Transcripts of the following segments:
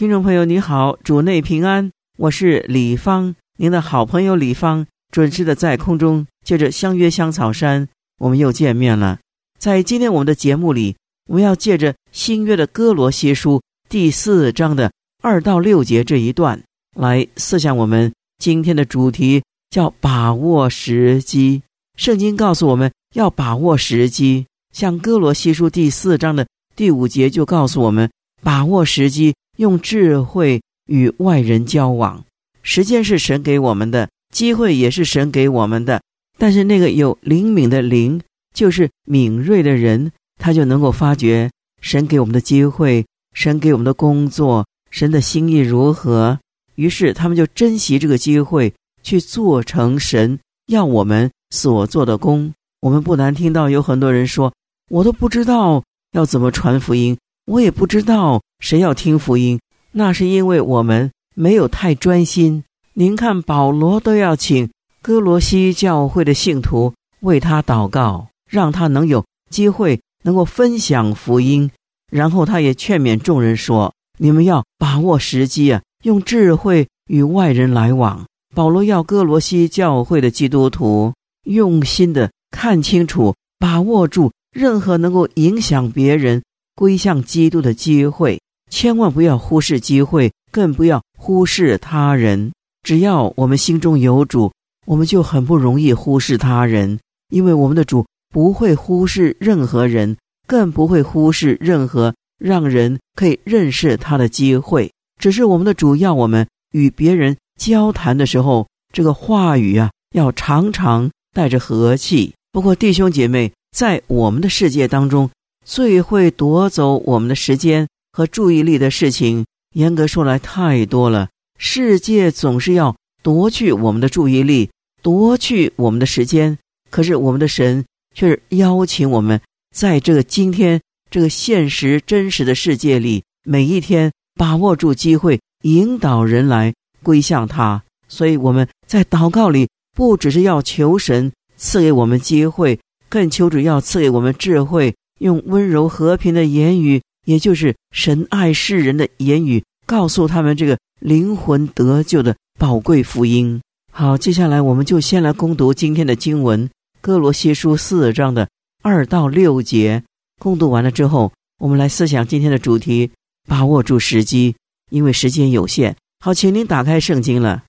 听众朋友，你好，主内平安，我是李芳，您的好朋友李芳，准时的在空中借着相约香草山，我们又见面了。在今天我们的节目里，我们要借着新约的哥罗西书第四章的二到六节这一段来思想我们今天的主题，叫把握时机。圣经告诉我们要把握时机，像哥罗西书第四章的第五节就告诉我们把握时机。用智慧与外人交往，时间是神给我们的，机会也是神给我们的。但是那个有灵敏的灵，就是敏锐的人，他就能够发觉神给我们的机会，神给我们的工作，神的心意如何。于是他们就珍惜这个机会，去做成神要我们所做的工。我们不难听到有很多人说：“我都不知道要怎么传福音。”我也不知道谁要听福音，那是因为我们没有太专心。您看，保罗都要请哥罗西教会的信徒为他祷告，让他能有机会能够分享福音。然后他也劝勉众人说：“你们要把握时机啊，用智慧与外人来往。”保罗要哥罗西教会的基督徒用心的看清楚，把握住任何能够影响别人。归向基督的机会，千万不要忽视机会，更不要忽视他人。只要我们心中有主，我们就很不容易忽视他人，因为我们的主不会忽视任何人，更不会忽视任何让人可以认识他的机会。只是我们的主要我们与别人交谈的时候，这个话语啊，要常常带着和气。不过弟兄姐妹，在我们的世界当中。最会夺走我们的时间和注意力的事情，严格说来太多了。世界总是要夺去我们的注意力，夺去我们的时间。可是我们的神却是邀请我们，在这个今天这个现实真实的世界里，每一天把握住机会，引导人来归向他。所以我们在祷告里，不只是要求神赐给我们机会，更求主要赐给我们智慧。用温柔和平的言语，也就是神爱世人的言语，告诉他们这个灵魂得救的宝贵福音。好，接下来我们就先来攻读今天的经文《哥罗西书》四章的二到六节。攻读完了之后，我们来思想今天的主题：把握住时机，因为时间有限。好，请您打开圣经了。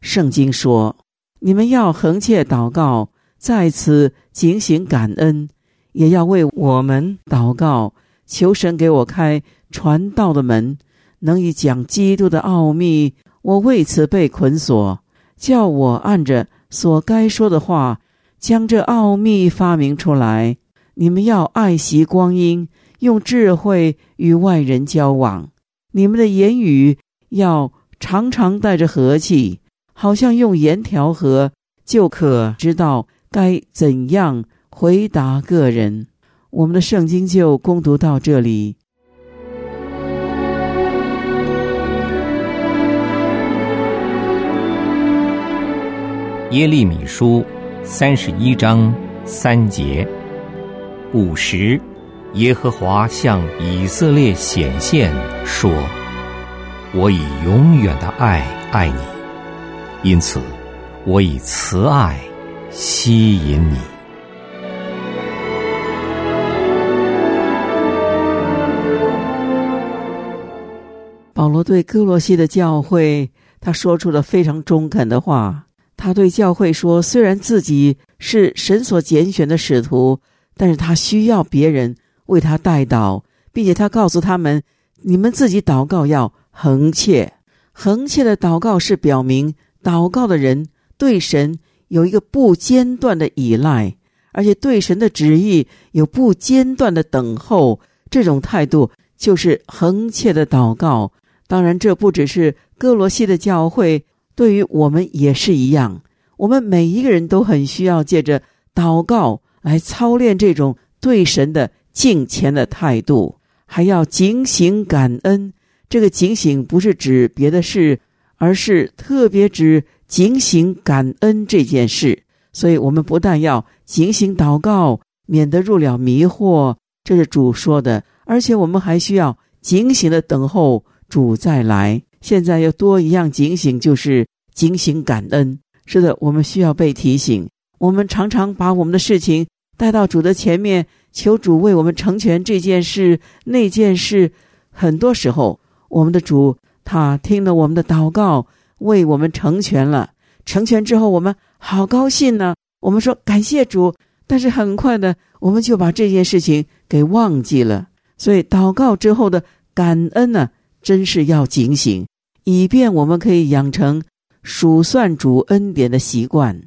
圣经说：“你们要横切祷告，在此警醒感恩。”也要为我们祷告，求神给我开传道的门，能以讲基督的奥秘。我为此被捆锁，叫我按着所该说的话，将这奥秘发明出来。你们要爱惜光阴，用智慧与外人交往。你们的言语要常常带着和气，好像用盐调和，就可知道该怎样。回答个人，我们的圣经就攻读到这里。耶利米书三十一章三节，五十，耶和华向以色列显现说：“我以永远的爱爱你，因此我以慈爱吸引你。”保罗对哥罗西的教会，他说出了非常中肯的话。他对教会说：“虽然自己是神所拣选的使徒，但是他需要别人为他代祷，并且他告诉他们：你们自己祷告要横切。横切的祷告是表明祷告的人对神有一个不间断的依赖，而且对神的旨意有不间断的等候。这种态度就是横切的祷告。”当然，这不只是哥罗西的教会，对于我们也是一样。我们每一个人都很需要借着祷告来操练这种对神的敬虔的态度，还要警醒感恩。这个警醒不是指别的事，而是特别指警醒感恩这件事。所以，我们不但要警醒祷告，免得入了迷惑，这是主说的；而且，我们还需要警醒的等候主再来。现在又多一样警醒，就是警醒感恩。是的，我们需要被提醒。我们常常把我们的事情带到主的前面，求主为我们成全这件事、那件事。很多时候，我们的主他听了我们的祷告，为我们成全了。成全之后，我们好高兴呢。我们说感谢主，但是很快的，我们就把这件事情给忘记了。所以，祷告之后的感恩呢，真是要警醒，以便我们可以养成。数算主恩典的习惯，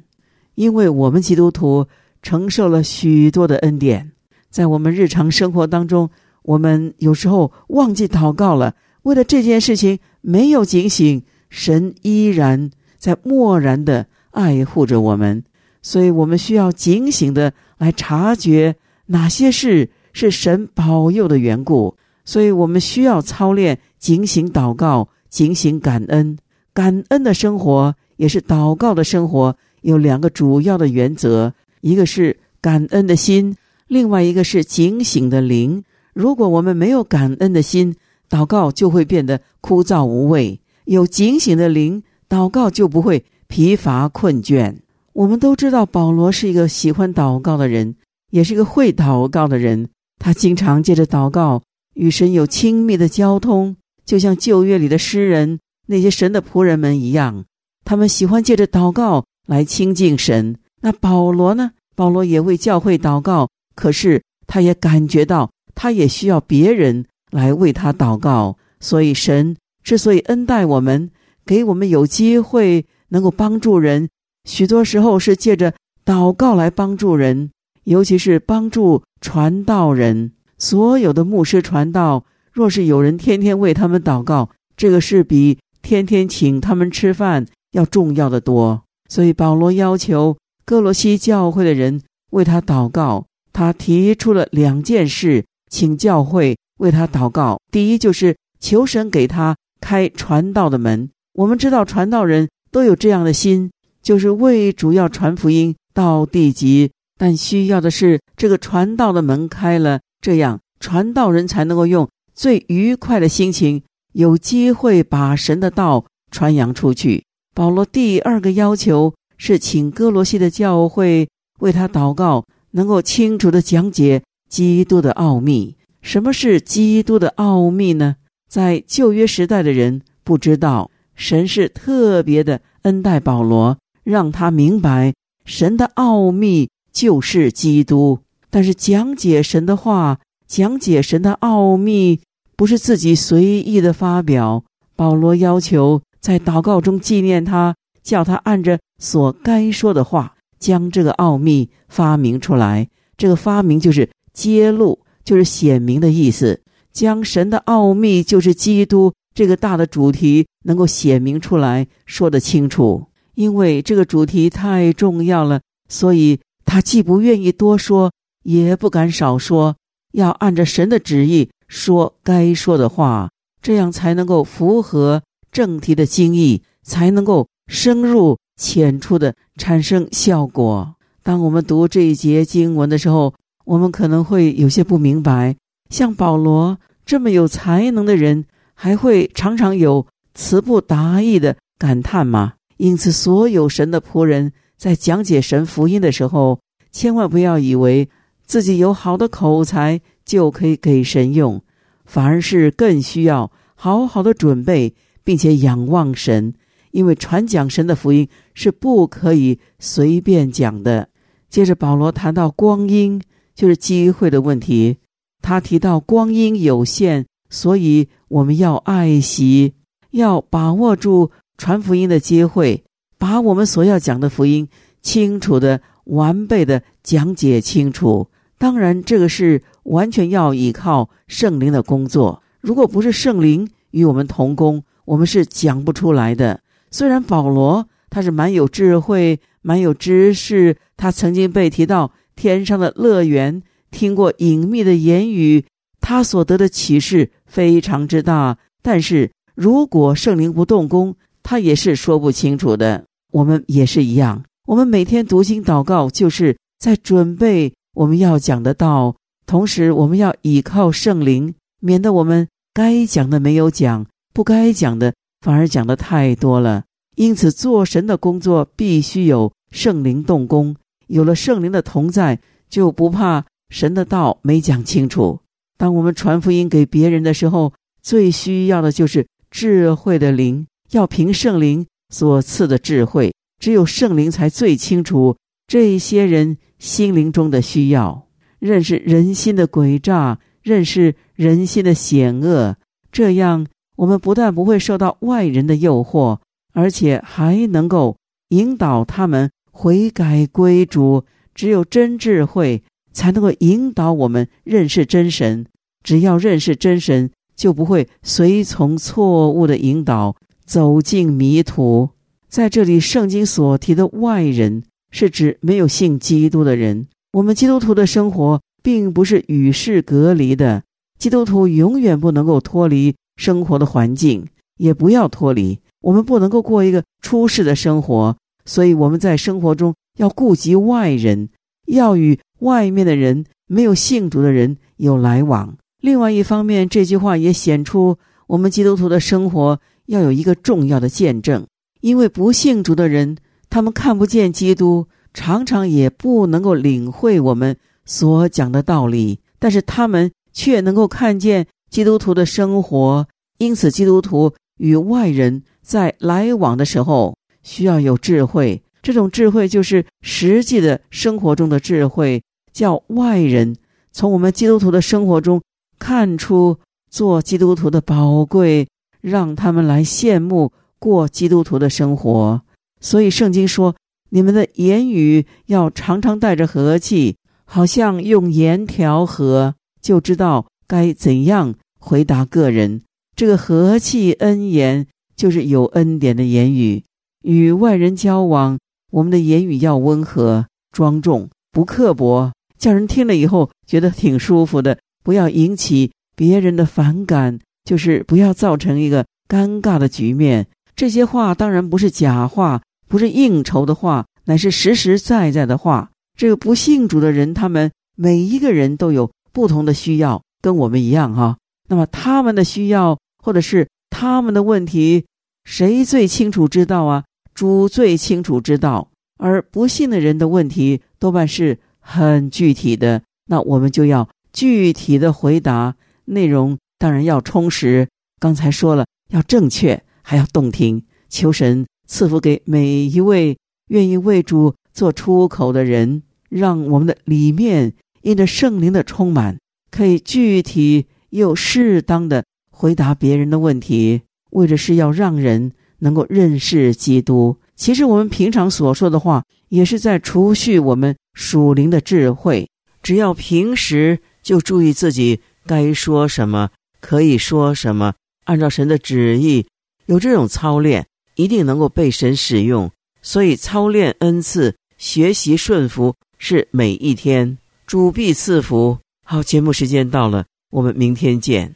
因为我们基督徒承受了许多的恩典，在我们日常生活当中，我们有时候忘记祷告了。为了这件事情没有警醒，神依然在默然的爱护着我们，所以我们需要警醒的来察觉哪些事是神保佑的缘故。所以我们需要操练警醒祷告，警醒感恩。感恩的生活也是祷告的生活，有两个主要的原则：一个是感恩的心，另外一个是警醒的灵。如果我们没有感恩的心，祷告就会变得枯燥无味；有警醒的灵，祷告就不会疲乏困倦。我们都知道，保罗是一个喜欢祷告的人，也是一个会祷告的人。他经常借着祷告与神有亲密的交通，就像旧约里的诗人。那些神的仆人们一样，他们喜欢借着祷告来亲近神。那保罗呢？保罗也为教会祷告，可是他也感觉到，他也需要别人来为他祷告。所以，神之所以恩待我们，给我们有机会能够帮助人，许多时候是借着祷告来帮助人，尤其是帮助传道人。所有的牧师传道，若是有人天天为他们祷告，这个是比。天天请他们吃饭要重要的多，所以保罗要求哥罗西教会的人为他祷告。他提出了两件事，请教会为他祷告。第一就是求神给他开传道的门。我们知道传道人都有这样的心，就是为主要传福音到地极，但需要的是这个传道的门开了，这样传道人才能够用最愉快的心情。有机会把神的道传扬出去。保罗第二个要求是，请哥罗西的教会为他祷告，能够清楚的讲解基督的奥秘。什么是基督的奥秘呢？在旧约时代的人不知道，神是特别的恩待保罗，让他明白神的奥秘就是基督。但是讲解神的话，讲解神的奥秘。不是自己随意的发表。保罗要求在祷告中纪念他，叫他按着所该说的话，将这个奥秘发明出来。这个发明就是揭露，就是显明的意思。将神的奥秘，就是基督这个大的主题，能够显明出来，说得清楚。因为这个主题太重要了，所以他既不愿意多说，也不敢少说，要按着神的旨意。说该说的话，这样才能够符合正题的经义，才能够深入浅出的产生效果。当我们读这一节经文的时候，我们可能会有些不明白，像保罗这么有才能的人，还会常常有词不达意的感叹吗？因此，所有神的仆人在讲解神福音的时候，千万不要以为自己有好的口才。就可以给神用，反而是更需要好好的准备，并且仰望神，因为传讲神的福音是不可以随便讲的。接着，保罗谈到光阴，就是机会的问题。他提到光阴有限，所以我们要爱惜，要把握住传福音的机会，把我们所要讲的福音清楚的、完备的讲解清楚。当然，这个是完全要依靠圣灵的工作。如果不是圣灵与我们同工，我们是讲不出来的。虽然保罗他是蛮有智慧、蛮有知识，他曾经被提到天上的乐园，听过隐秘的言语，他所得的启示非常之大。但是如果圣灵不动工，他也是说不清楚的。我们也是一样，我们每天读经祷告，就是在准备我们要讲的道，同时我们要倚靠圣灵，免得我们该讲的没有讲，不该讲的反而讲的太多了。因此，做神的工作必须有圣灵动工，有了圣灵的同在，就不怕神的道没讲清楚。当我们传福音给别人的时候，最需要的就是智慧的灵，要凭圣灵。所赐的智慧，只有圣灵才最清楚这些人心灵中的需要，认识人心的诡诈，认识人心的险恶。这样，我们不但不会受到外人的诱惑，而且还能够引导他们悔改归主。只有真智慧才能够引导我们认识真神。只要认识真神，就不会随从错误的引导。走进迷途，在这里，圣经所提的外人是指没有信基督的人。我们基督徒的生活并不是与世隔离的，基督徒永远不能够脱离生活的环境，也不要脱离。我们不能够过一个出世的生活，所以我们在生活中要顾及外人，要与外面的人、没有信主的人有来往。另外一方面，这句话也显出我们基督徒的生活。要有一个重要的见证，因为不信主的人，他们看不见基督，常常也不能够领会我们所讲的道理。但是他们却能够看见基督徒的生活，因此基督徒与外人在来往的时候，需要有智慧。这种智慧就是实际的生活中的智慧，叫外人从我们基督徒的生活中看出做基督徒的宝贵。让他们来羡慕过基督徒的生活，所以圣经说：“你们的言语要常常带着和气，好像用盐调和，就知道该怎样回答个人。”这个和气恩言，就是有恩典的言语。与外人交往，我们的言语要温和、庄重，不刻薄，叫人听了以后觉得挺舒服的，不要引起别人的反感。就是不要造成一个尴尬的局面。这些话当然不是假话，不是应酬的话，乃是实实在在的话。这个不信主的人，他们每一个人都有不同的需要，跟我们一样哈。那么他们的需要或者是他们的问题，谁最清楚知道啊？主最清楚知道。而不信的人的问题多半是很具体的，那我们就要具体的回答内容。当然要充实，刚才说了要正确，还要动听。求神赐福给每一位愿意为主做出口的人，让我们的里面因着圣灵的充满，可以具体又适当的回答别人的问题，为的是要让人能够认识基督。其实我们平常所说的话，也是在储蓄我们属灵的智慧。只要平时就注意自己该说什么。可以说什么？按照神的旨意，有这种操练，一定能够被神使用。所以操练恩赐，学习顺服，是每一天主必赐福。好，节目时间到了，我们明天见。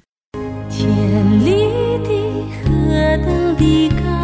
天里的何等的高。